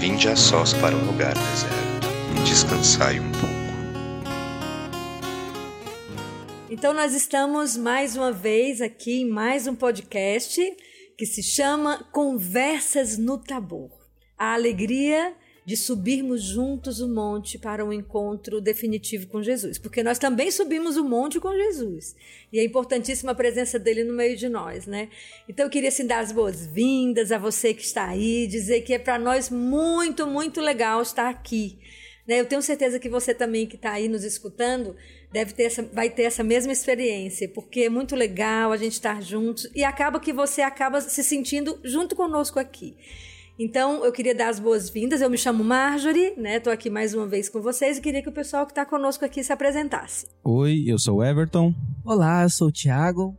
Vinde a sós para um lugar deserto e descansai um pouco. Então, nós estamos mais uma vez aqui em mais um podcast que se chama Conversas no Tabor. A alegria de subirmos juntos o monte para um encontro definitivo com Jesus, porque nós também subimos o monte com Jesus. E é importantíssima a presença dele no meio de nós, né? Então eu queria assim dar as boas-vindas a você que está aí, dizer que é para nós muito, muito legal estar aqui. Né? Eu tenho certeza que você também que está aí nos escutando deve ter essa, vai ter essa mesma experiência, porque é muito legal a gente estar juntos e acaba que você acaba se sentindo junto conosco aqui. Então, eu queria dar as boas-vindas. Eu me chamo Marjorie, né? Estou aqui mais uma vez com vocês e queria que o pessoal que está conosco aqui se apresentasse. Oi, eu sou o Everton. Olá, eu sou o Thiago.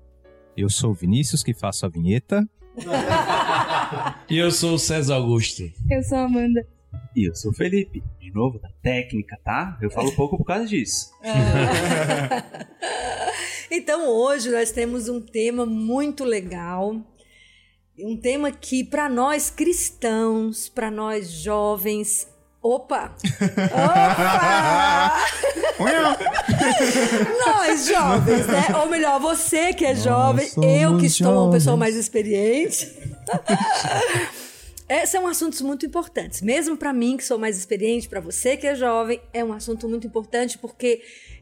Eu sou o Vinícius, que faço a vinheta. e eu sou o César Augusto. Eu sou a Amanda. E eu sou o Felipe, de novo, da técnica, tá? Eu falo pouco por causa disso. então, hoje nós temos um tema muito legal um tema que para nós cristãos, para nós jovens, opa! Opa! nós jovens, né? Ou melhor, você que é nós jovem, eu que estou jovens. uma pessoa mais experiente. É, são assuntos muito importantes. Mesmo para mim, que sou mais experiente, para você que é jovem, é um assunto muito importante porque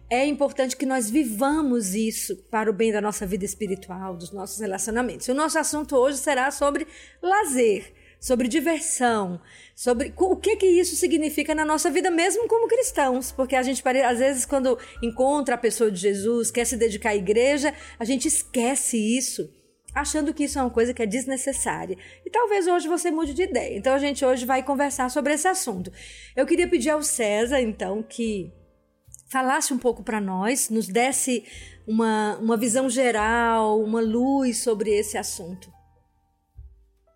é importante que nós vivamos isso para o bem da nossa vida espiritual, dos nossos relacionamentos. O nosso assunto hoje será sobre lazer, sobre diversão, sobre o que que isso significa na nossa vida mesmo como cristãos, porque a gente às vezes quando encontra a pessoa de Jesus, quer se dedicar à igreja, a gente esquece isso achando que isso é uma coisa que é desnecessária. E talvez hoje você mude de ideia. Então a gente hoje vai conversar sobre esse assunto. Eu queria pedir ao César, então, que falasse um pouco para nós, nos desse uma, uma visão geral, uma luz sobre esse assunto.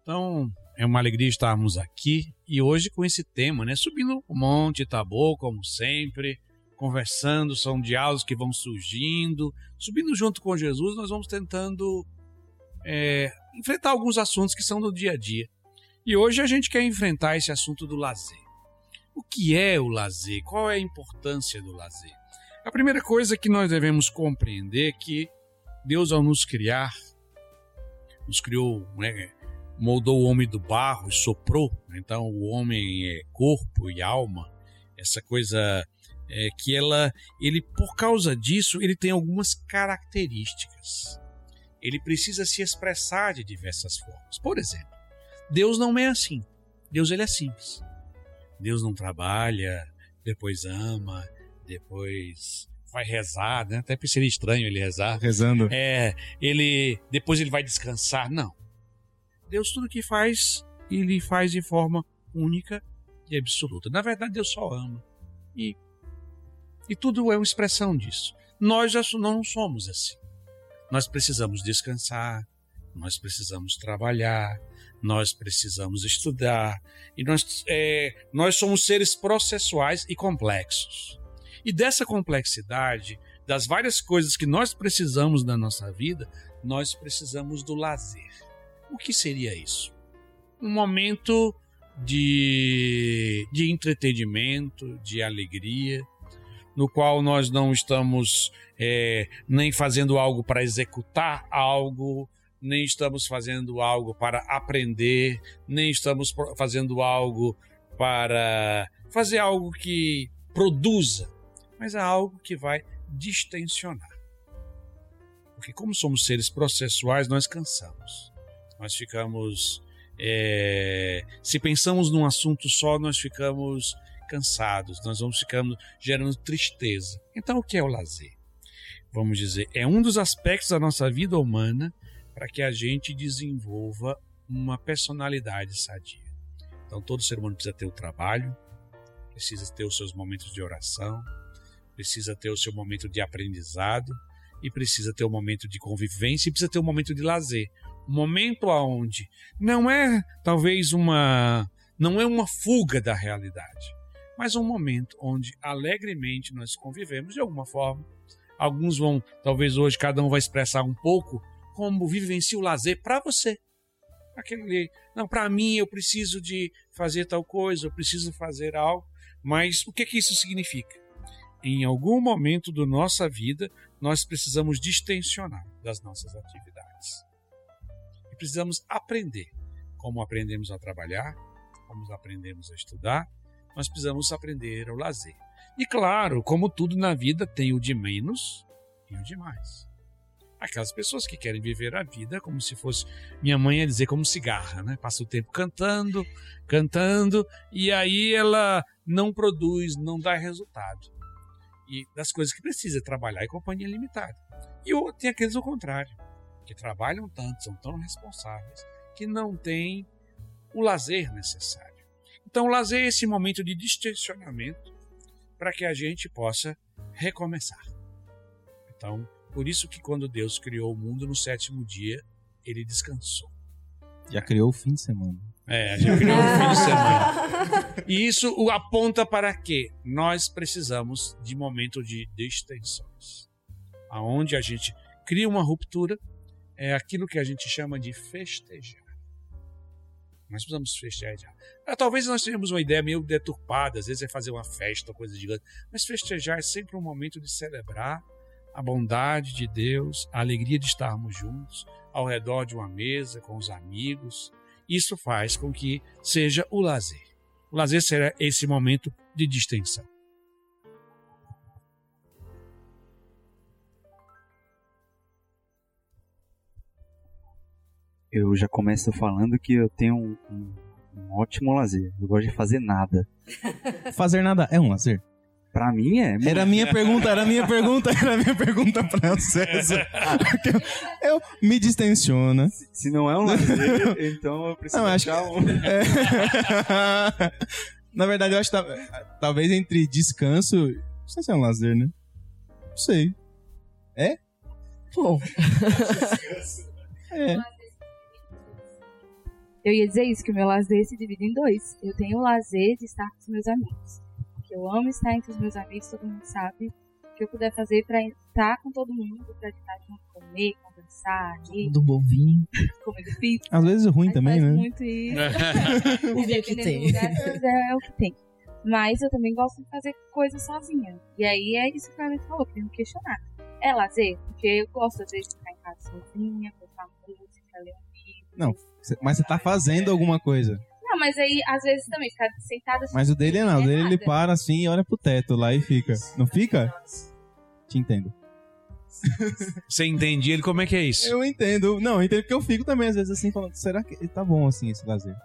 Então, é uma alegria estarmos aqui e hoje com esse tema, né? Subindo o Monte Tabor, como sempre, conversando, são diálogos que vão surgindo. Subindo junto com Jesus, nós vamos tentando é, enfrentar alguns assuntos que são do dia a dia. E hoje a gente quer enfrentar esse assunto do lazer. O que é o lazer? Qual é a importância do lazer? A primeira coisa que nós devemos compreender é que Deus, ao nos criar, nos criou, né, moldou o homem do barro e soprou. Né? Então, o homem é corpo e alma. Essa coisa é que ela, ele, por causa disso, ele tem algumas características. Ele precisa se expressar de diversas formas. Por exemplo, Deus não é assim. Deus ele é simples. Deus não trabalha, depois ama, depois vai rezar, né? Até seria estranho ele rezar. Rezando. É, ele depois ele vai descansar. Não. Deus tudo que faz, ele faz de forma única e absoluta. Na verdade, Deus só ama. E e tudo é uma expressão disso. Nós já não somos assim. Nós precisamos descansar, nós precisamos trabalhar, nós precisamos estudar, e nós, é, nós somos seres processuais e complexos. E dessa complexidade, das várias coisas que nós precisamos na nossa vida, nós precisamos do lazer. O que seria isso? Um momento de, de entretenimento, de alegria, no qual nós não estamos é, nem fazendo algo para executar algo, nem estamos fazendo algo para aprender, nem estamos fazendo algo para fazer algo que produza, mas é algo que vai distensionar. Porque, como somos seres processuais, nós cansamos. Nós ficamos. É, se pensamos num assunto só, nós ficamos cansados, nós vamos ficando gerando tristeza. Então, o que é o lazer? Vamos dizer, é um dos aspectos da nossa vida humana para que a gente desenvolva uma personalidade sadia. Então, todo ser humano precisa ter o trabalho, precisa ter os seus momentos de oração, precisa ter o seu momento de aprendizado e precisa ter o um momento de convivência e precisa ter um momento de lazer. Um momento aonde não é talvez uma não é uma fuga da realidade, mas um momento onde alegremente nós convivemos de alguma forma. Alguns vão, talvez hoje cada um vai expressar um pouco como vivencia o lazer para você. Aquele, não, para mim eu preciso de fazer tal coisa, eu preciso fazer algo, mas o que que isso significa? Em algum momento da nossa vida, nós precisamos distensionar das nossas atividades. E precisamos aprender como aprendemos a trabalhar, como aprendemos a estudar, nós precisamos aprender o lazer. E claro, como tudo na vida, tem o de menos e o de mais. Aquelas pessoas que querem viver a vida como se fosse, minha mãe ia dizer, como cigarra, né? Passa o tempo cantando, cantando, e aí ela não produz, não dá resultado. E das coisas que precisa trabalhar em companhia limitada. E tem aqueles ao contrário, que trabalham tanto, são tão responsáveis, que não têm o lazer necessário. Então, o lazer é esse momento de distensionamento para que a gente possa recomeçar. Então, por isso que quando Deus criou o mundo no sétimo dia, ele descansou. Já criou o fim de semana. É, já criou o fim de semana. E isso o aponta para que nós precisamos de momento de distensões. Aonde a gente cria uma ruptura, é aquilo que a gente chama de festejar. Nós precisamos festejar. Ah, talvez nós tenhamos uma ideia meio deturpada, às vezes é fazer uma festa, coisa gigante. Mas festejar é sempre um momento de celebrar a bondade de Deus, a alegria de estarmos juntos, ao redor de uma mesa, com os amigos. Isso faz com que seja o lazer. O lazer será esse momento de distensão. Eu já começo falando que eu tenho um, um, um ótimo lazer. Eu gosto de fazer nada. Fazer nada é um lazer? Pra mim é. Era a minha pergunta, era a minha pergunta, era a minha pergunta pra César. eu, eu me distensiona. Se, se não é um lazer, então eu preciso Não, acho achar um. É. Na verdade, eu acho que tá- talvez entre descanso. Não sei se é um lazer, né? Não sei. Bom, É. Eu ia dizer isso, que o meu lazer se divide em dois. Eu tenho o lazer de estar com os meus amigos. Que eu amo estar entre os meus amigos, todo mundo sabe. O que eu puder fazer pra estar com todo mundo, pra estar junto, comer, conversar, rir, do bom vinho. comer pizza. Às vezes ruim Mas também, faz né? muito isso. Viver o que tem. lugar, é o que tem. Mas eu também gosto de fazer coisas sozinha. E aí é isso que a gente falou, que me questionar. É lazer? Porque eu gosto, às vezes, de ficar em casa sozinha, botar música, ler um livro. Não, Mas você tá fazendo alguma coisa. Não, mas aí, às vezes, também, ficar sentada... Mas o dele não, o é dele ele para assim e olha pro teto lá e fica. Não fica? Te entendo. Você entende ele? Como é que é isso? Eu entendo. Não, eu entendo porque eu fico também, às vezes, assim, falando, será que tá bom assim esse lazer?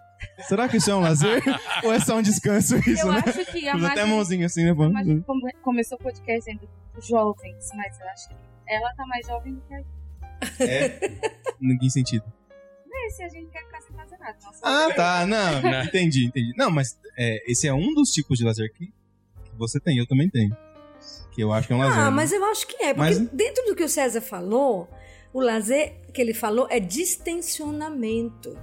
Será que isso é um lazer? Ou é só um descanso isso, Eu né? acho que a até a mãozinha assim, né? come- começou o podcast sendo jovens, mas eu acho que ela tá mais jovem do que a gente. É? Em que sentido? É, se a gente quer nada. Nossa, Ah, tá. Não, entendi, entendi. Não, mas é, esse é um dos tipos de lazer que, que você tem, eu também tenho. Que eu acho que é um lazer. Ah, né? mas eu acho que é. Porque Mas- dentro do que o César falou, o lazer que ele falou é distensionamento.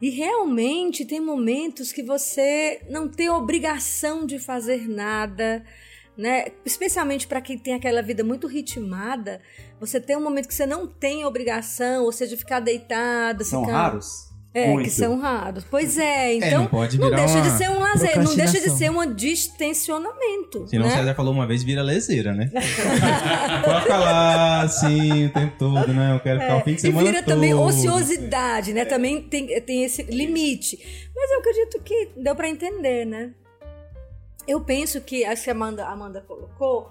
E realmente tem momentos que você não tem obrigação de fazer nada, né? Especialmente para quem tem aquela vida muito ritmada, você tem um momento que você não tem obrigação, ou seja, ficar deitado, São ficar... raros? É, Muito. que são raros. Pois é, É, então não pode não deixa de ser um lazer, não deixa de ser um distensionamento, Senão né? o César falou uma vez, vira leseira, né? Pode lá, assim, o tempo todo, né? Eu quero ficar o fim de E semana vira todo. também ociosidade, né? Também tem, tem esse limite. Mas eu acredito que deu para entender, né? Eu penso que, acho que a Amanda, a Amanda colocou,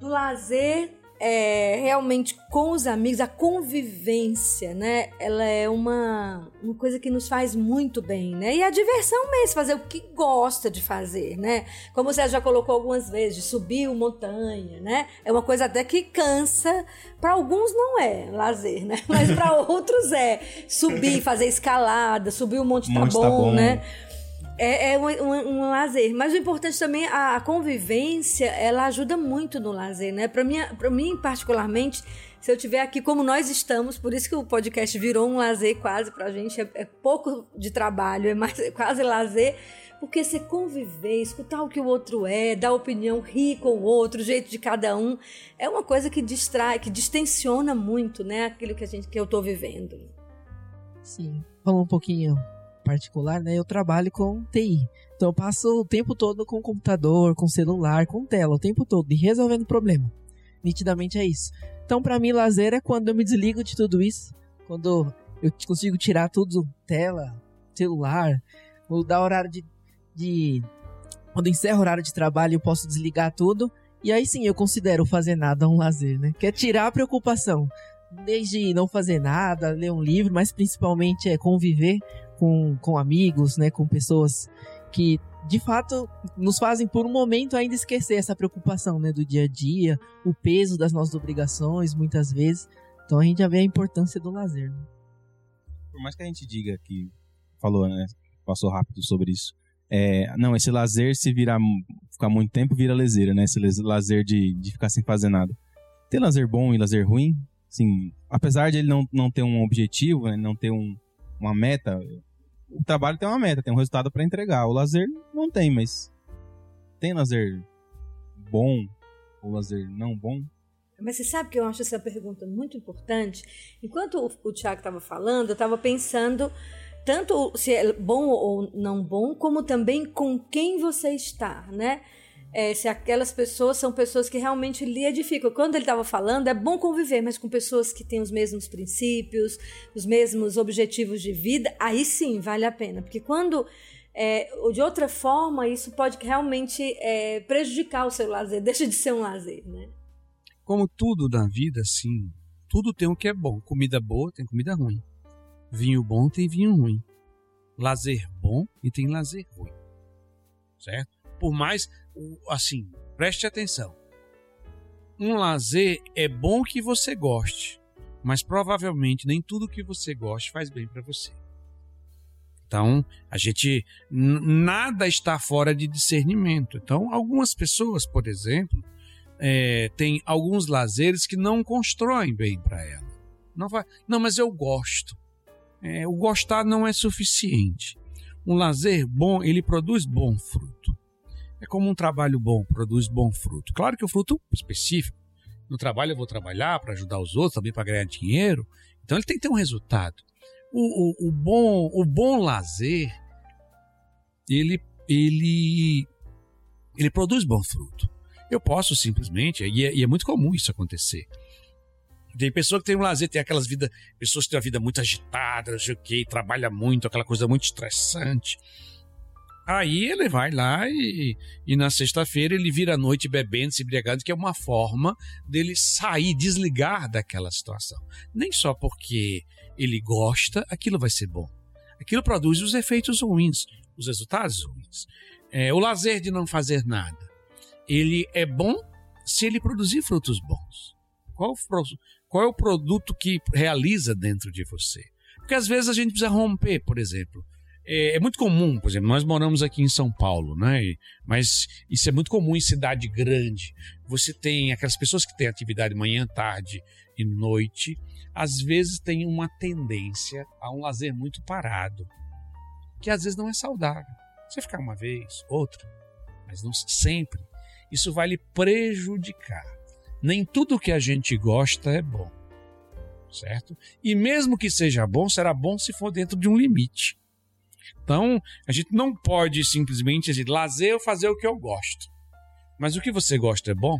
do lazer é, realmente com os amigos, a convivência, né? Ela é uma, uma coisa que nos faz muito bem, né? E a diversão mesmo, fazer o que gosta de fazer, né? Como você já colocou algumas vezes, de subir uma montanha, né? É uma coisa até que cansa. Para alguns não é lazer, né? Mas para outros é. Subir, fazer escalada, subir o Monte, Monte Tabon, Tabon. né? É, é um, um- um lazer. Mas o importante também, a, a convivência, ela ajuda muito no lazer, né? Para mim, particularmente, se eu tiver aqui como nós estamos, por isso que o podcast virou um lazer quase pra gente, é, é pouco de trabalho, é mais é quase lazer, porque você conviver, escutar o que o outro é, dar opinião, rir com o outro, o jeito de cada um, é uma coisa que distrai, que distensiona muito, né? Aquilo que, a gente, que eu tô vivendo. Sim. Falando um pouquinho particular, né? Eu trabalho com TI. Então eu passo o tempo todo com computador, com celular, com tela, o tempo todo, e resolvendo problema. Nitidamente é isso. Então, para mim, lazer é quando eu me desligo de tudo isso, quando eu consigo tirar tudo, tela, celular, ou dar horário de, de. Quando encerro o horário de trabalho, eu posso desligar tudo. E aí sim eu considero fazer nada um lazer, né? Que é tirar a preocupação. Desde não fazer nada, ler um livro, mas principalmente é conviver com, com amigos, né? Com pessoas que de fato nos fazem por um momento ainda esquecer essa preocupação, né? Do dia a dia, o peso das nossas obrigações, muitas vezes. Então a gente já vê a importância do lazer. Né? Por mais que a gente diga que falou, né? Passou rápido sobre isso. É, não, esse lazer, se virar ficar muito tempo, vira leseira, né? Esse lazer de, de ficar sem fazer nada. Tem lazer bom e lazer ruim, assim, apesar de ele não, não ter um objetivo, né? não ter um, uma meta, o trabalho tem uma meta, tem um resultado para entregar. O lazer não tem, mas tem lazer bom ou lazer não bom? Mas você sabe que eu acho essa pergunta muito importante? Enquanto o, Tiago estava falando, eu estava pensando tanto se é bom ou não bom, como também com quem você está, né? É, se aquelas pessoas são pessoas que realmente lhe edificam. Quando ele estava falando, é bom conviver, mas com pessoas que têm os mesmos princípios, os mesmos objetivos de vida, aí sim vale a pena. Porque quando é, de outra forma, isso pode realmente é, prejudicar o seu lazer, deixa de ser um lazer, né? Como tudo na vida, sim, tudo tem o que é bom. Comida boa tem comida ruim. Vinho bom tem vinho ruim. Lazer bom e tem lazer ruim. Certo? Por mais, assim, preste atenção. Um lazer é bom que você goste, mas provavelmente nem tudo que você goste faz bem para você. Então, a gente nada está fora de discernimento. Então, algumas pessoas, por exemplo, é, têm alguns lazeres que não constroem bem para ela. Não vai, não, mas eu gosto é, o gostar não é suficiente. Um lazer bom, ele produz bom fruto. É como um trabalho bom produz bom fruto. Claro que o fruto específico. No trabalho eu vou trabalhar para ajudar os outros, também para ganhar dinheiro. Então ele tem que ter um resultado. O, o, o, bom, o bom lazer, ele, ele, ele produz bom fruto. Eu posso simplesmente, e é, e é muito comum isso acontecer. Tem pessoa que tem um lazer, tem aquelas vidas, pessoas que têm uma vida muito agitada, não sei o que, trabalha muito, aquela coisa muito estressante. Aí ele vai lá e, e na sexta-feira ele vira a noite bebendo, se embriagando, que é uma forma dele sair, desligar daquela situação. Nem só porque ele gosta, aquilo vai ser bom. Aquilo produz os efeitos ruins, os resultados ruins. É, o lazer de não fazer nada, ele é bom se ele produzir frutos bons. Qual, qual é o produto que realiza dentro de você? Porque às vezes a gente precisa romper, por exemplo. É, é muito comum, por exemplo, nós moramos aqui em São Paulo, né? Mas isso é muito comum em cidade grande. Você tem aquelas pessoas que têm atividade manhã, tarde e noite, às vezes tem uma tendência a um lazer muito parado, que às vezes não é saudável. Você ficar uma vez, outra, mas não sempre. Isso vai lhe prejudicar nem tudo que a gente gosta é bom. Certo? E mesmo que seja bom, será bom se for dentro de um limite. Então, a gente não pode simplesmente dizer, lazer ou fazer o que eu gosto. Mas o que você gosta é bom?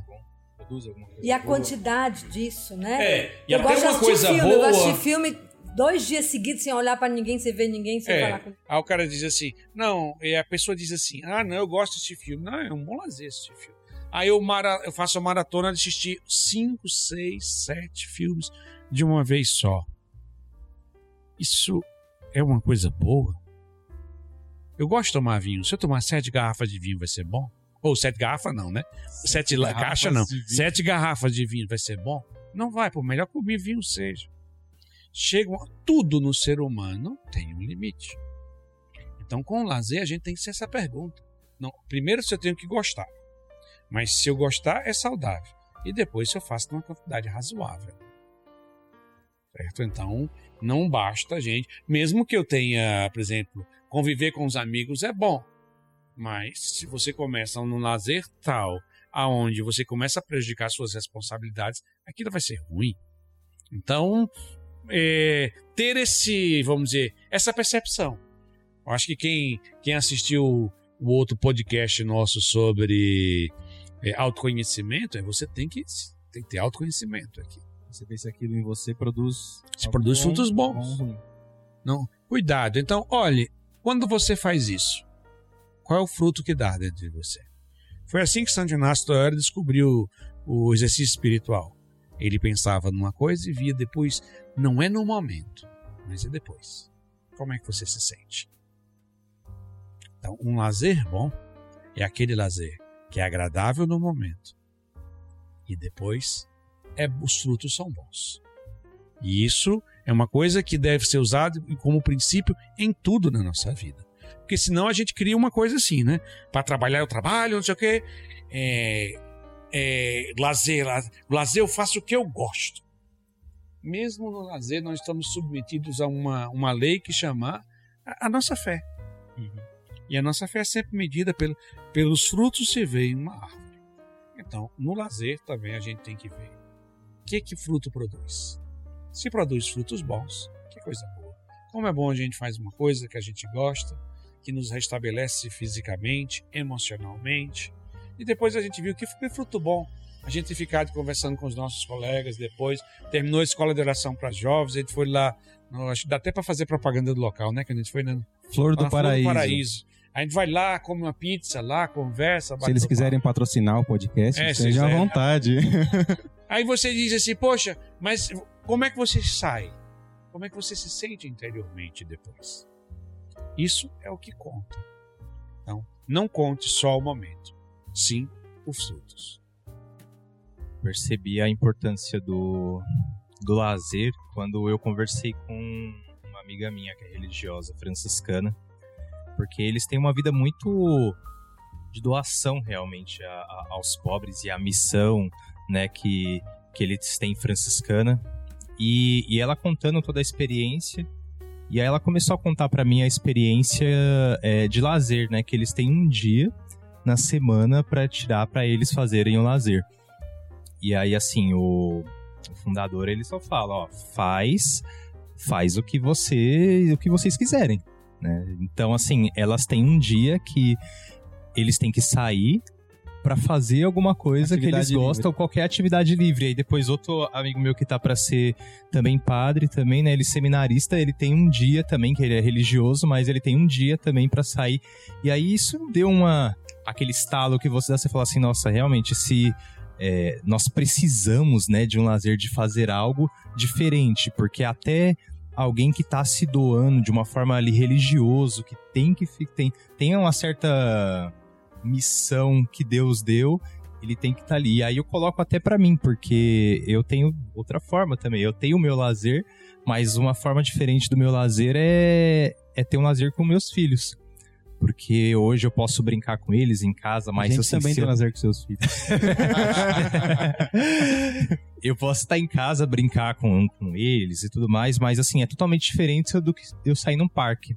E a quantidade disso, né? É, e eu até gosto uma de coisa filme, boa. Eu gosto de filme dois dias seguidos sem olhar para ninguém, sem ver ninguém, sem É. falar com Aí o cara diz assim, não, e a pessoa diz assim, ah, não, eu gosto desse filme. Não, é um bom lazer esse filme. Aí eu, mara, eu faço a maratona de assistir cinco, seis, sete filmes de uma vez só. Isso é uma coisa boa? Eu gosto de tomar vinho. Se eu tomar sete garrafas de vinho, vai ser bom? Ou sete garrafas, não, né? Sete, garrafas caixas, não. Sete garrafas de vinho vai ser bom? Não vai, por melhor que o meu vinho seja. Chega, tudo no ser humano tem um limite. Então, com o lazer, a gente tem que ser essa pergunta. Não, primeiro, se eu tenho que gostar. Mas se eu gostar, é saudável. E depois, se eu faço numa quantidade razoável. Certo? Então, não basta a gente. Mesmo que eu tenha, por exemplo, conviver com os amigos é bom. Mas se você começa num lazer tal, aonde você começa a prejudicar suas responsabilidades, aquilo vai ser ruim. Então, é, ter esse, vamos dizer, essa percepção. Eu acho que quem, quem assistiu o outro podcast nosso sobre é, autoconhecimento, é você tem que, tem que ter autoconhecimento aqui. Você vê se aquilo em você produz. Se produz frutos bons. bom. Não, cuidado. Então, olhe, quando você faz isso, qual é o fruto que dá dentro de você? Foi assim que Santo Inácio da Loyola descobriu o exercício espiritual. Ele pensava numa coisa e via depois, não é no momento, mas é depois. Como é que você se sente? Então, um lazer bom é aquele lazer que é agradável no momento e depois é, os frutos são bons. E isso é uma coisa que deve ser usada como princípio em tudo na nossa vida. Porque senão a gente cria uma coisa assim, né? Para trabalhar eu trabalho, não sei o quê. É, é, lazer, lazer, lazer eu faço o que eu gosto. Mesmo no lazer nós estamos submetidos a uma, uma lei que chama a, a nossa fé. E a nossa fé é sempre medida pelo, pelos frutos se vê em uma árvore. Então, no lazer também a gente tem que ver o que que fruto produz. Se produz frutos bons, que coisa boa. Como é bom a gente faz uma coisa que a gente gosta, que nos restabelece fisicamente, emocionalmente. E depois a gente viu que foi fruto bom. A gente ficar conversando com os nossos colegas depois. Terminou a escola de oração para jovens, a gente foi lá. no- acho que dá até para fazer propaganda do local, né? Que a gente foi na, Flor do na Flor Paraíso. Paraíso. A gente vai lá, come uma pizza lá, conversa. Se eles papo. quiserem patrocinar o podcast, É, se sejam à quiser. vontade. Aí você diz assim, poxa, mas como é que você sai? Como é que você se sente interiormente depois? Isso é o que conta. Então, não conte só o momento, sim os frutos. percebi a importância do, do lazer quando eu conversei com uma amiga minha que é religiosa, franciscana, porque eles têm uma vida muito de doação realmente a- a- aos pobres e a missão né, que, que eles têm franciscana. E, e ela contando toda a experiência, e aí ela começou a contar para mim a experiência é, de lazer, né, que eles têm um dia na semana para tirar para eles fazerem o lazer. E aí, assim, o, o fundador ele só fala, ó, faz, faz o que você, o que vocês quiserem, né? Então, assim, elas têm um dia que eles têm que sair pra fazer alguma coisa que Atividade eles gostam, livre. qualquer atividade livre. Aí depois outro amigo meu que tá pra ser também padre também, né? Ele é seminarista, ele tem um dia também que ele é religioso, mas ele tem um dia também pra sair. E aí isso deu uma aquele estalo que você dá, você fala assim, nossa, realmente se é, nós precisamos, né, de um lazer de fazer algo diferente, porque até alguém que está se doando de uma forma ali religioso, que tem que tem, tem uma certa missão que Deus deu, ele tem que estar ali. E aí eu coloco até pra mim, porque eu tenho outra forma também. Eu tenho o meu lazer, mas uma forma diferente do meu lazer é, é ter um lazer com meus filhos. Porque hoje eu posso brincar com eles em casa, mas assim, também tem eu- lazer com seus filhos. eu posso estar em casa, brincar com, com eles e tudo mais, mas assim, é totalmente diferente do que eu sair num parque.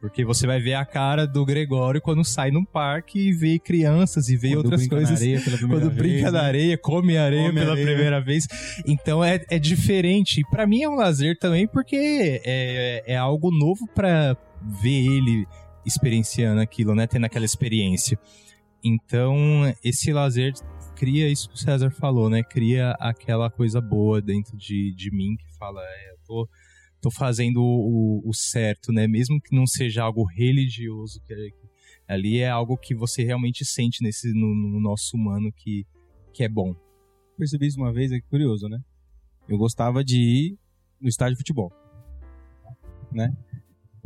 Porque você vai ver a cara do Gregório quando sai num parque e vê crianças e vê Quando outras brinca coisas. Quando brinca vez, na né? areia, come areia Come pela areia. primeira vez. Então é, é diferente. E Pra mim é um lazer também, porque é, é algo novo pra ver ele experienciando aquilo, né? Tendo aquela experiência. Então, esse lazer cria isso que o César falou, né? Cria aquela coisa boa dentro de, de mim que fala, é, eu tô, tô fazendo o, o certo, né? Mesmo que não seja algo religioso, que é- ali é algo que você realmente sente nesse, no, no nosso humano que, que é bom. Percebi isso uma vez, é curioso, né? Eu gostava de ir no estádio de futebol. Né?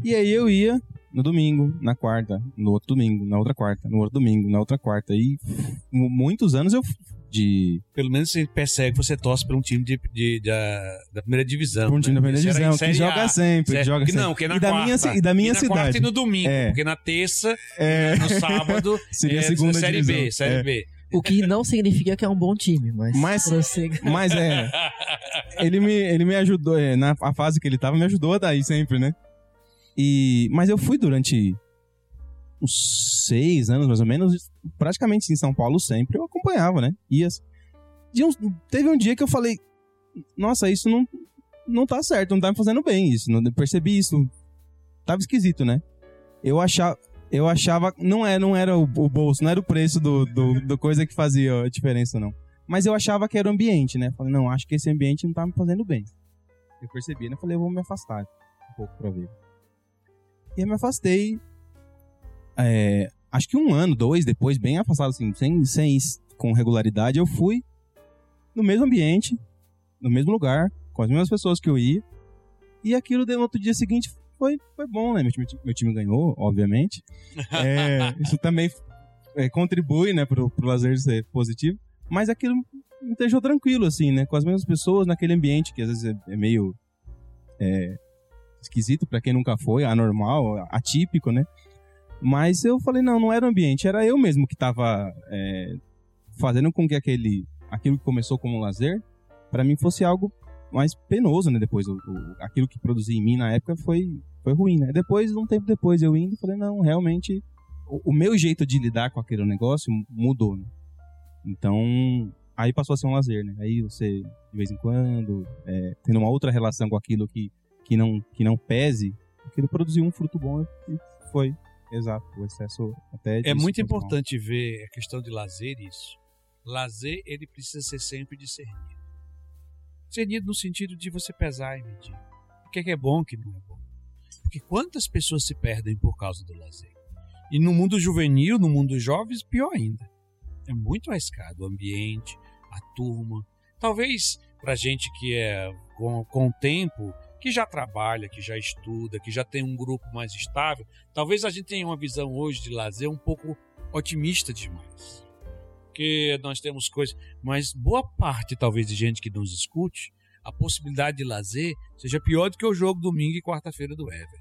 E aí eu ia no domingo, na quarta, no outro domingo, na outra quarta, no outro domingo, na outra quarta. E mu- muitos anos eu de Pelo menos você percebe que você torce para um time de, de- da, da primeira divisão. pra um time da né? primeira Você era em divisão, que joga A. sempre, Certo? joga Que sempre. não, que é na e da quarta. minha, ci- e da minha e na cidade. quarta e no domingo, É. porque na terça, É, no sábado, seria é a segunda Série divisão. B, Série É. B. O que não significa que é um bom time, mas. Mas- prossiga. Mas é, ele me, ele me ajudou, é, na a fase que ele tava, me ajudou a daí sempre, né? E, mas eu fui durante uns seis anos, mais ou menos, praticamente em São Paulo sempre, eu acompanhava, né? Ia. Uns- teve um dia que eu falei, nossa, isso não, não tá certo, não tá me fazendo bem isso. Não percebi isso. Tava esquisito, né? Eu achava, eu achava, não é, não era o, o bolso, não era o preço do, do, do coisa que fazia a diferença, não. Mas eu achava que era o ambiente, né? Falei, não, acho que esse ambiente não tá me fazendo bem. Eu percebi, né? Falei, eu vou me afastar um pouco pra ver. E eu me afastei. é, acho que um ano, dois depois, bem afastado, assim, sem, sem com regularidade, eu fui no mesmo ambiente, no mesmo lugar, com as mesmas pessoas que eu ia. E aquilo no outro dia seguinte foi, foi bom, né? Meu time, meu time ganhou, obviamente. É, isso também é, contribui, né, pro, pro lazer ser positivo. Mas aquilo me deixou tranquilo, assim, né? Com as mesmas pessoas naquele ambiente que às vezes é, é meio é, esquisito pra quem nunca foi, anormal, atípico, né? Mas eu falei, não, não era o ambiente, era eu mesmo que tava é, fazendo com que aquele, aquilo que começou como um lazer, pra mim fosse algo mais penoso, né? Depois, o, o- aquilo que produzi em mim na época foi, foi ruim, né? Depois, um tempo depois, eu indo, falei, não, realmente, o, o meu jeito de lidar com aquele negócio mudou, né? Então, aí passou a ser um lazer, né? Aí você, de vez em quando, é, tendo uma outra relação com aquilo que, que, não, que não pese, aquilo produziu um fruto bom e foi, exato, o excesso até É disso muito importante ver a questão de lazer isso. Lazer, ele precisa ser sempre discernido. Discernido no sentido de você pesar e medir. O que é, que é bom, o que não é bom. Porque quantas pessoas se perdem por causa do lazer? E no mundo juvenil, no mundo jovens, pior ainda. É muito arriscado o ambiente, a turma. Talvez pra gente que é com, com o tempo, que já trabalha, que já estuda, que já tem um grupo mais estável, talvez a gente tenha uma visão hoje de lazer um pouco otimista demais. Porque nós temos coisas. Mas boa parte, talvez, de gente que nos escute, a possibilidade de lazer seja pior do que o jogo domingo e quarta-feira do Everton.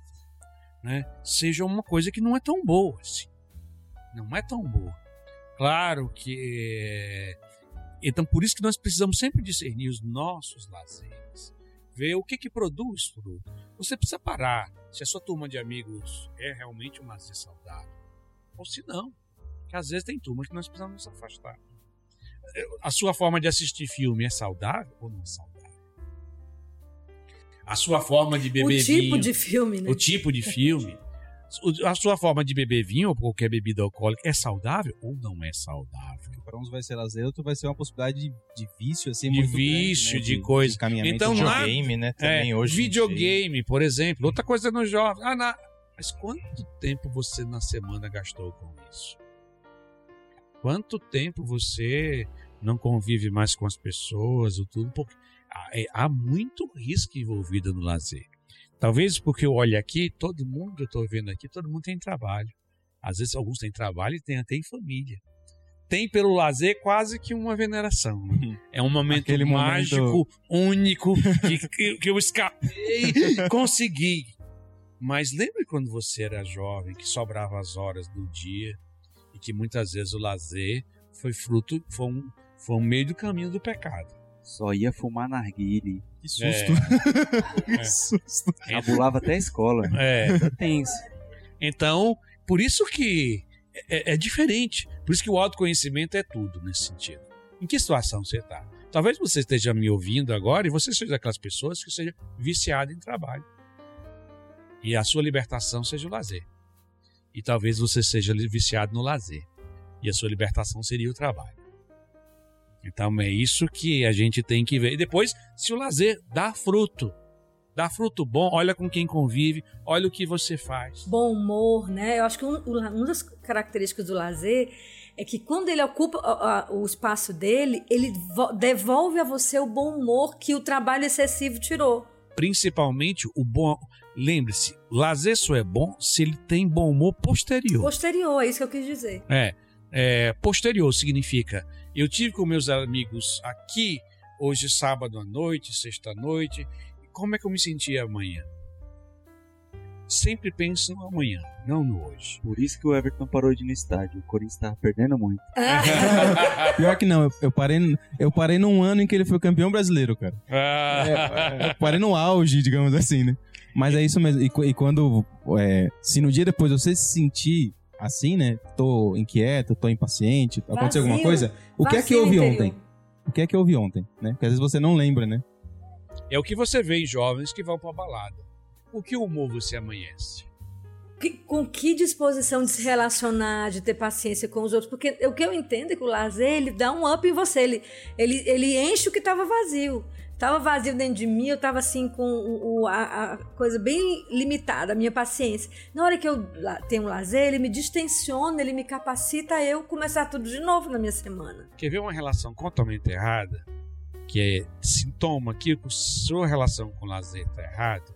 Né? Seja uma coisa que não é tão boa assim. Não é tão boa. Claro que. é, Então, por isso que nós precisamos sempre discernir os nossos lazeres. Ver o que, que produz. Você precisa parar se a sua turma de amigos é realmente um lazer saudável. Ou se não. Que às vezes tem turmas que nós precisamos nos afastar. A sua forma de assistir filme é saudável ou não é saudável? A sua forma de beber o tipo vinho, de filme, né? o tipo de filme, a sua forma de beber vinho ou qualquer bebida alcoólica é saudável ou não é saudável? Para uns vai ser lazer, outro vai ser uma possibilidade de, de vício, assim, De muito vício, grande, né? de coisa. encaminhamento Então, de- lá- Videogame, né? Também É, hoje. videogame, por exemplo. Outra coisa no jovem. Ah, na... Mas quanto tempo você na semana gastou com isso? Quanto tempo você não convive mais com as pessoas ou tudo? Porque há- é- há muito risco envolvido no lazer. Talvez porque eu olho aqui, todo mundo que eu estou vendo aqui, todo mundo tem trabalho. Às vezes alguns têm trabalho e tem até em família. Tem pelo lazer quase que uma veneração. né? É um momento Aquele momento- mágico, único, que, que, que eu escapei, consegui. Mas lembre quando você era jovem, que sobrava as horas do dia e que muitas vezes o lazer foi fruto, foi um, foi um meio do caminho do pecado. Só ia fumar narguile. Que susto. É. que susto. Cabulava até a escola. É, Tá tenso. Então, por isso que é, é diferente. Por isso que o autoconhecimento é tudo nesse sentido. Em que situação você está? Talvez você esteja me ouvindo agora e você seja daquelas pessoas que seja viciado em trabalho. E a sua libertação seja o lazer. E talvez você seja viciado no lazer. E a sua libertação seria o trabalho. Então é isso que a gente tem que ver. E depois, se o lazer dá fruto, dá fruto bom, olha com quem convive, olha o que você faz. Bom humor, né? Eu acho que um, uma das características do lazer é que quando ele ocupa a- a- o espaço dele, ele vo- devolve a você o bom humor que o trabalho excessivo tirou. principalmente o bom. Lembre-se, lazer só é bom se ele tem bom humor posterior. Posterior, é isso que eu quis dizer. É, é, posterior significa eu tive com meus amigos aqui hoje sábado à noite, sexta à noite. Como é que eu me senti amanhã? Sempre pense no amanhã, não no hoje. Por isso que o Everton parou de ir no estádio. O Corinthians tava perdendo muito. Pior que não, eu, eu parei, eu parei num ano em que ele foi campeão brasileiro, cara. Ah, Eu parei no auge, digamos assim, né? Mas é isso mesmo. E, e quando. é, se no dia depois você se sentir assim, né? Tô inquieto, tô impaciente, aconteceu alguma Vazio. coisa. O que é que Vazio houve interior. ontem? O que é que houve ontem, né? Porque às vezes você não lembra, né? É o que você vê em jovens que vão pra balada. O que humor você amanhece? Que- com que disposição de se relacionar, de ter paciência com os outros? Porque o que eu entendo é que o lazer, ele dá um up em você, ele, ele, ele enche o que estava vazio. Tava vazio dentro de mim, eu tava assim com o, o- a, a coisa bem limitada, a minha paciência. Na hora que eu tenho um lazer, ele me distensiona, ele me capacita a eu começar tudo de novo na minha semana. Quer ver uma relação totalmente errada? Que é sintoma que a sua relação com o lazer está errada?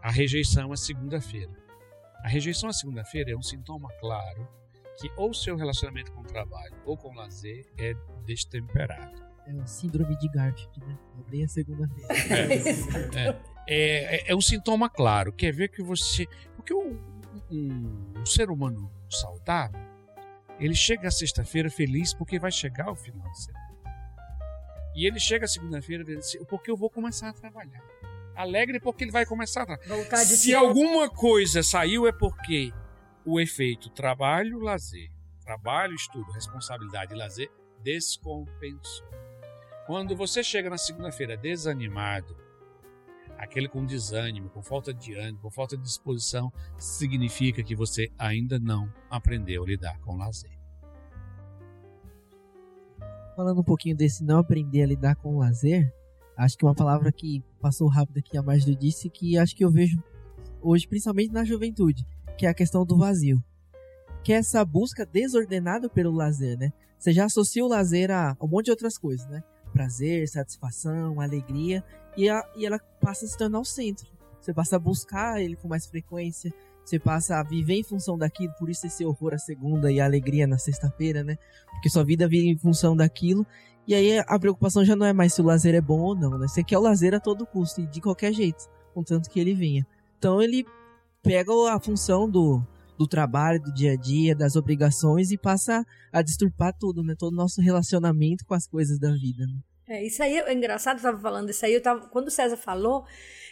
A rejeição à segunda-feira. A rejeição à segunda-feira é um sintoma claro que ou seu relacionamento com o trabalho ou com o lazer é destemperado. É o síndrome de Garfield, né? Odeia segunda-feira. É, é, é um sintoma claro. Quer ver que você. Porque um, um- um ser humano saudável, ele chega à sexta-feira feliz porque vai chegar o final de semana. E ele chega à segunda-feira dizendo assim, porque eu vou começar a trabalhar. Alegre porque ele vai começar a trabalhar. Se alguma coisa saiu é porque o efeito trabalho, lazer, trabalho, estudo, responsabilidade e lazer descompensou. Quando você chega na segunda-feira desanimado, aquele com desânimo, com falta de ânimo, com falta de disposição, significa que você ainda não aprendeu a lidar com o lazer. Falando um pouquinho desse não aprender a lidar com o lazer, acho que uma palavra que passou rápido aqui, a Márcio disse, que acho que eu vejo hoje, principalmente na juventude, que é a questão do vazio. Que é essa busca desordenada pelo lazer, né? Você já associa o lazer a um monte de outras coisas, né? Prazer, satisfação, alegria, e, a- e ela passa a se tornar o centro. Você passa a buscar ele com mais frequência, você passa a viver em função daquilo, por isso esse horror à segunda e a alegria na sexta-feira, né? Porque sua vida vive em função daquilo. E aí a preocupação já não é mais se o lazer é bom ou não, né? Você quer o lazer a todo custo e de qualquer jeito, contanto que ele venha. Então ele pega a função do, do trabalho, do dia a dia, das obrigações e passa a disturbar tudo, né? Todo o nosso relacionamento com as coisas da vida. Né? É, isso aí é engraçado, eu tava falando isso aí, eu tava, quando o César falou,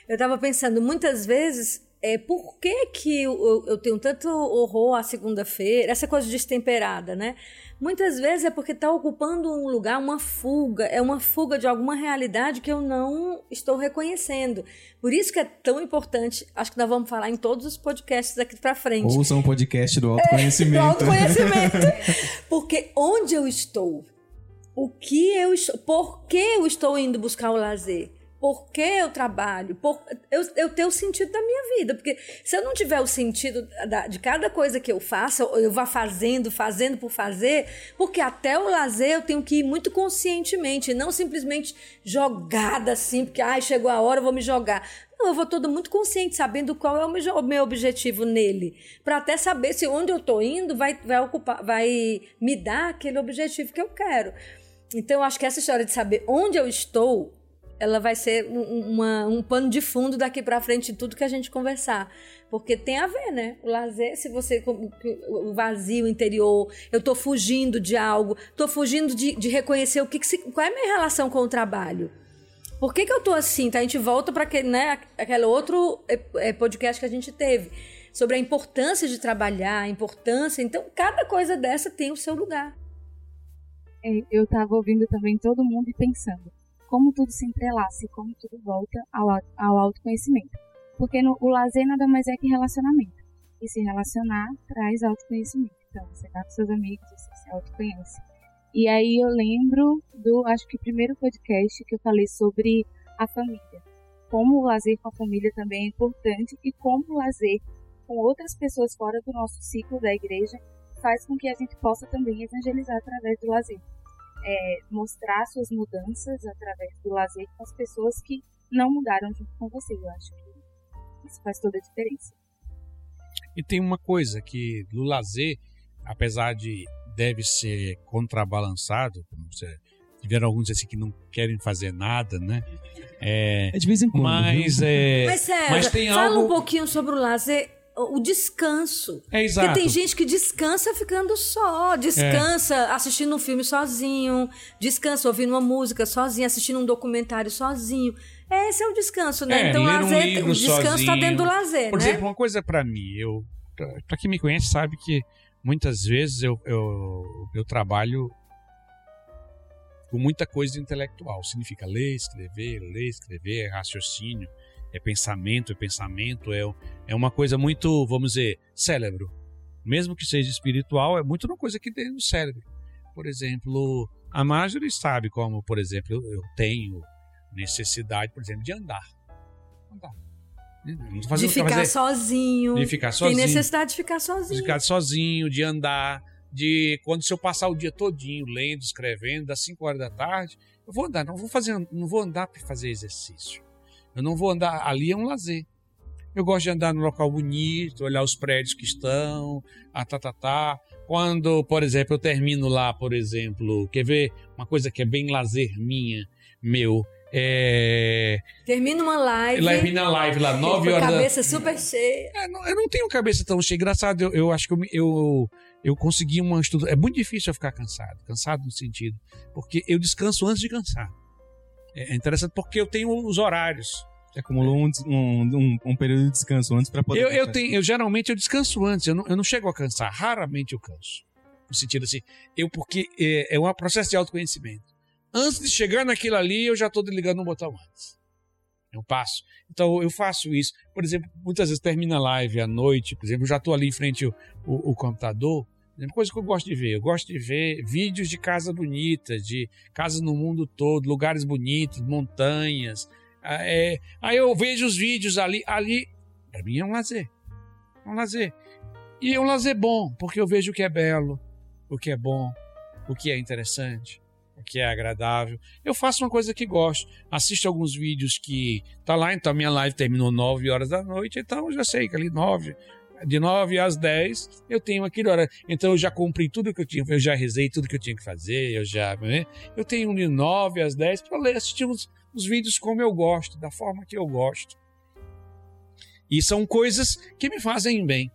eu tava pensando, muitas vezes, é, por que que eu, eu- tenho tanto horror à segunda-feira, essa coisa destemperada, né? Muitas vezes é porque está ocupando um lugar, uma fuga, é uma fuga de alguma realidade que eu não estou reconhecendo. Por isso que é tão importante, acho que nós vamos falar em todos os podcasts daqui pra frente. Ouçam um podcast do do autoconhecimento. autoconhecimento. Porque onde eu estou? O que eu estou? Por que eu estou indo buscar o lazer? Por que eu trabalho? Por, eu, eu tenho o sentido da minha vida. Porque se eu não tiver o sentido da- de cada coisa que eu faço, eu, vá fazendo, fazendo por fazer, porque até o lazer eu tenho que ir muito conscientemente, não simplesmente jogada assim, porque ai, chegou a hora, eu vou me jogar. Não, eu vou todo muito consciente, sabendo qual é o meu, o meu objetivo nele. Para até saber se onde eu estou indo vai, vai ocupar, vai me dar aquele objetivo que eu quero. Então, eu acho que essa história de saber onde eu estou, ela vai ser um, uma- um pano de fundo daqui para frente de tudo que a gente conversar. Porque tem a ver, né? O lazer, se você. O vazio interior, eu tô fugindo de algo, tô fugindo de, de reconhecer o que, que se, qual é a minha relação com o trabalho. Por que, que eu tô assim? Tá? A gente volta para aquele, né, aquele outro eh, eh, podcast que a gente teve sobre a importância de trabalhar, a importância. Então, cada coisa dessa tem o seu lugar. É, eu tava ouvindo também todo mundo e pensando como tudo se entrelaça e como tudo volta ao, ao autoconhecimento. Porque no, o lazer nada mais é que relacionamento. E se relacionar traz autoconhecimento. Então, você tá com seus amigos, você se autoconhece. E aí eu lembro do, acho que primeiro podcast que eu falei sobre a família. Como o lazer com a família também é importante e como o lazer com outras pessoas fora do nosso ciclo da igreja faz com que a gente possa também evangelizar através do lazer. É, mostrar suas mudanças através do lazer com as pessoas que não mudaram junto com você. Eu acho que isso faz toda a diferença. E tem uma coisa que no lazer, apesar de deve ser contrabalançado, como você tiveram alguns assim que não querem fazer nada, né? É, É de vez em quando. mas é, Mas, César, mas tem fala algo um pouquinho sobre o lazer, o descanso. é exato. Porque tem gente que descansa ficando só, descansa assistindo um filme sozinho, descansa ouvindo uma música sozinho, assistindo um documentário sozinho. Esse é o descanso, né? É, então, um lazer, o descanso está dentro do lazer, Por né? exemplo, uma coisa pra mim, eu para quem me conhece sabe que muitas vezes eu, eu, eu trabalho com muita coisa intelectual. Significa ler, escrever, ler, escrever, é raciocínio, é pensamento, é pensamento, é, é uma coisa muito, vamos dizer, cérebro. Mesmo que seja espiritual, é muito uma coisa que tem no cérebro. Por exemplo, a Marjorie sabe como, por exemplo, eu, tenho necessidade, por exemplo, de andar. Andar. Fazendo De ficar fazer. sozinho. De ficar sozinho. Tem necessidade de ficar de sozinho. ficar sozinho, de andar, de quando se eu passar o dia todinho lendo, escrevendo, das 5 horas da tarde, eu vou andar, não vou fazer, não vou andar para fazer exercício. Eu não vou andar, ali é um lazer. Eu gosto de andar no local bonito, olhar os prédios que estão, a tá, tá, tá. Quando, por exemplo, eu termino lá, por exemplo, quer ver uma coisa que é bem lazer minha, meu, é... Termina uma live. Lá na live, lá, 9 com a horas da... cabeça super cheia. É, não- eu não tenho cabeça tão cheia. Engraçado, eu, eu acho que eu, eu, eu consegui uma estudo. É muito difícil eu ficar cansado. Cansado no sentido. Porque eu descanso antes de cansar. É é interessante porque eu tenho os horários. Você acumulou um, um, um, período de descanso antes pra poder. Eu, eu tenho, eu geralmente eu descanso antes. Eu não, eu não chego a cansar. Raramente eu canso. No sentido assim, eu porque é, é um processo de autoconhecimento. Antes de chegar naquilo ali, eu já estou desligando um botão antes. Eu passo. Então eu faço isso. Por exemplo, muitas vezes termina a live à noite, por exemplo, eu já estou ali em frente ao, o, o computador. É coisa que eu gosto de ver. Eu gosto de ver vídeos de casas bonitas, de casas no mundo todo, lugares bonitos, montanhas. Ah, é, aí eu vejo os vídeos ali. Ali, para mim, é um lazer. É um lazer. E é um lazer bom, porque eu vejo o que é belo, o que é bom, o que é interessante, o que é agradável. Eu faço uma coisa que gosto. Assisto alguns vídeos que tá lá, então minha live terminou 9 horas da noite, então eu já sei que ali 9, de 9 às 10 eu tenho aquilo hora. Então eu já cumpri tudo que eu tinha, eu já rezei tudo que eu tinha que fazer, eu já, né? Eu tenho de 9 às 10 para ler, assistir os vídeos como eu gosto, da forma que eu gosto. E são coisas que me fazem bem.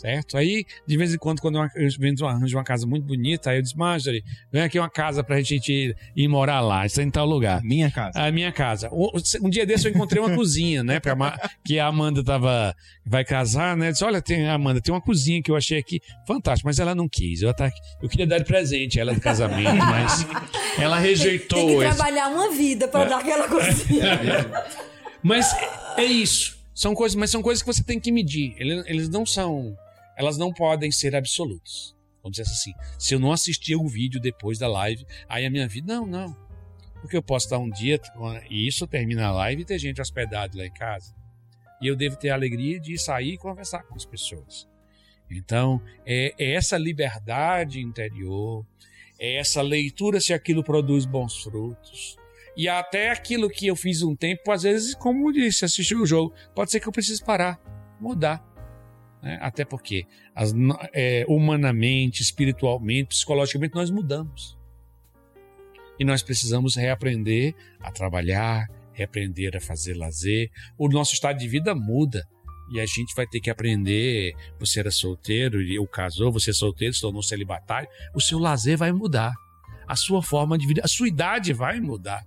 Certo? Aí, de vez em quando, quando eu arranjo uma casa muito bonita, aí eu disse, Marjorie, vem aqui uma casa pra gente ir, ir morar lá, está em tal lugar. Minha casa. A minha casa. Um um dia desse eu encontrei uma cozinha, né? Pra que a Amanda tava. Vai casar, né? Disse: Olha, tem, Amanda, tem uma cozinha que eu achei aqui fantástica, mas ela não quis. Eu, até, eu queria dar de presente a ela de casamento, mas ela rejeitou Tem que esse- trabalhar uma vida É. pra dar aquela coisinha. Mas é isso. São coisas, mas são coisas que você tem que medir. Ele- Eles não são. Elas não podem ser absolutas. Vamos dizer assim. Se eu não assistir o vídeo depois da live, aí a minha vida. Não, não. Porque eu posso estar um dia e isso termina a live e ter gente hospedada lá em casa. E eu devo ter a alegria de sair e conversar com as pessoas. Então, é, é essa liberdade interior, é essa leitura se aquilo produz bons frutos. E até aquilo que eu fiz um tempo, às vezes, como disse, assistir o jogo, pode ser que eu precise parar, mudar. Né? Até porque as é, humanamente, espiritualmente, psicologicamente, nós mudamos. E nós precisamos reaprender a trabalhar, reaprender a fazer lazer. O nosso estado de vida muda. E a gente vai ter que aprender. Você era solteiro, eu casou, você é solteiro, se tornou celibatário. O seu lazer vai mudar. A sua forma de vida, a sua idade vai mudar.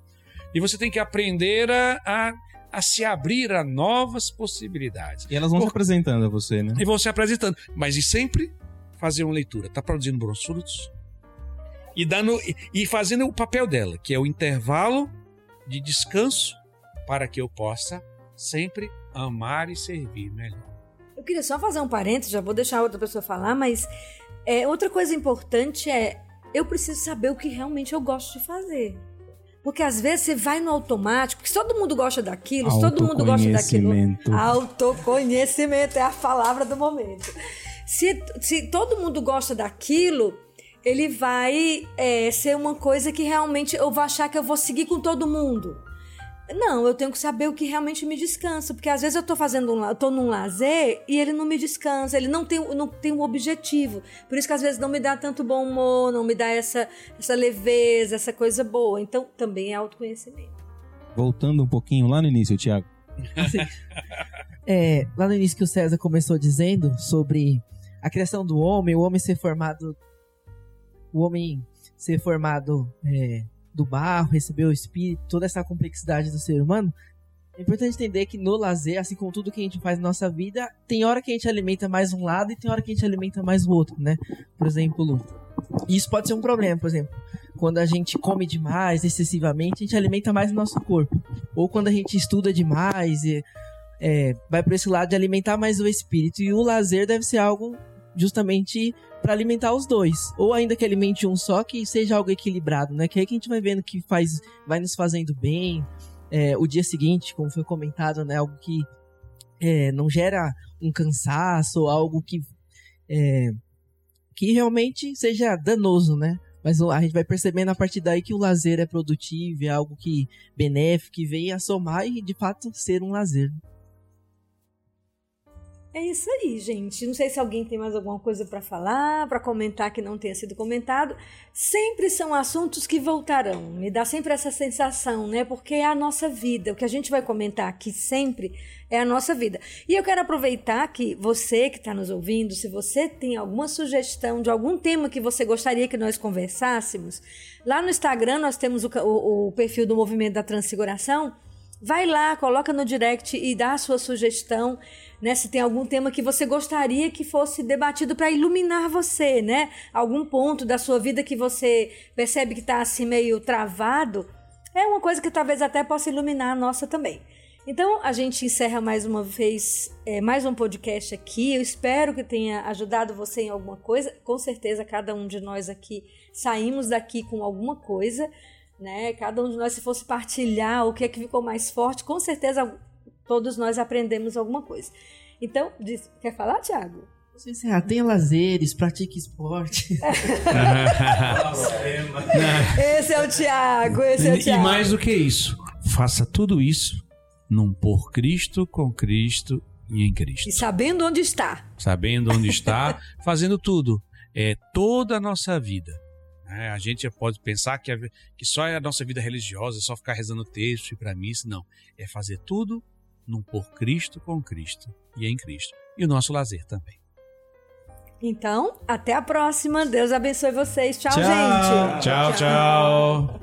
E você tem que aprender a, a, a se abrir a novas possibilidades. E elas vão Por- se apresentando a você, né? E vão se apresentando. Mas e sempre fazer uma leitura. Está produzindo bons frutos? E, dando, e, e fazendo o papel dela, que é o intervalo de descanso para que eu possa sempre amar e servir melhor. Eu queria só fazer um parênteses, já vou deixar outra pessoa falar, mas é, outra coisa importante é eu preciso saber o que realmente eu gosto de fazer. Porque às vezes você vai no automático, porque se todo mundo gosta daquilo, se todo mundo gosta daquilo. Autoconhecimento. Autoconhecimento é a palavra do momento. Se, se todo mundo gosta daquilo, ele vai é, ser uma coisa que realmente eu vou achar que eu vou seguir com todo mundo. Não, eu tenho que saber o que realmente me descansa, porque às vezes eu tô fazendo um, eu tô num lazer e ele não me descansa, ele não tem, não tem um objetivo. Por isso que às vezes não me dá tanto bom humor, não me dá essa, essa leveza, essa coisa boa. Então também é autoconhecimento. Voltando um pouquinho lá no início, Thiago. É, lá no início que o César começou dizendo sobre a criação do homem, o homem ser formado. O homem ser formado é, do barro, receber o espírito, toda essa complexidade do ser humano. É importante entender que no lazer, assim como tudo que a gente faz na nossa vida, tem hora que a gente alimenta mais um lado e tem hora que a gente alimenta mais o outro, né? Por exemplo, Isso pode ser um problema, por exemplo. Quando a gente come demais, excessivamente, a gente alimenta mais o nosso corpo. Ou quando a gente estuda demais, e, é, vai para esse lado de alimentar mais o espírito. E o lazer deve ser algo justamente para alimentar os dois. Ou ainda que alimente um só, que seja algo equilibrado, né? Que aí que a gente vai vendo que faz, vai nos fazendo bem. É, o dia seguinte, como foi comentado, né? Algo que é, não gera um cansaço, algo que é, que realmente seja danoso, né? Mas a gente vai percebendo a partir daí que o lazer é produtivo, é algo que benéfico, que vem a somar e de fato ser um lazer. É isso aí, gente. Não sei se alguém tem mais alguma coisa para falar, para comentar que não tenha sido comentado. Sempre são assuntos que voltarão. Me dá sempre essa sensação, né? Porque é a nossa vida. O que a gente vai comentar aqui sempre é a nossa vida. E eu quero aproveitar que você que está nos ouvindo, se você tem alguma sugestão de algum tema que você gostaria que nós conversássemos, lá no Instagram nós temos o, o, o perfil do Movimento da Transfiguração. Vai lá, coloca no direct e dá a sua sugestão né? Se tem algum tema que você gostaria que fosse debatido para iluminar você, né? Algum ponto da sua vida que você percebe que está assim meio travado, é uma coisa que talvez até possa iluminar a nossa também. Então a gente encerra mais uma vez é, mais um podcast aqui. Eu espero que tenha ajudado você em alguma coisa. Com certeza, cada um de nós aqui saímos daqui com alguma coisa, né? Cada um de nós, se fosse partilhar o que é que ficou mais forte, com certeza todos nós aprendemos alguma coisa. Então, diz, quer falar, Thiago? Você encerrar, tenha lazeres, pratique esporte. esse é o Thiago, esse é o Thiago. E mais do que isso, faça tudo isso num por Cristo, com Cristo e em Cristo. E sabendo onde está. Sabendo onde está, fazendo tudo. É toda a nossa vida. É, a gente pode pensar que, a, que só é a nossa vida religiosa, é só ficar rezando texto e para missa. Não. É fazer tudo num por Cristo, com Cristo e em Cristo. E o nosso lazer também. Então, até a próxima. Deus abençoe vocês. Tchau, tchau. gente. tchau. tchau. tchau.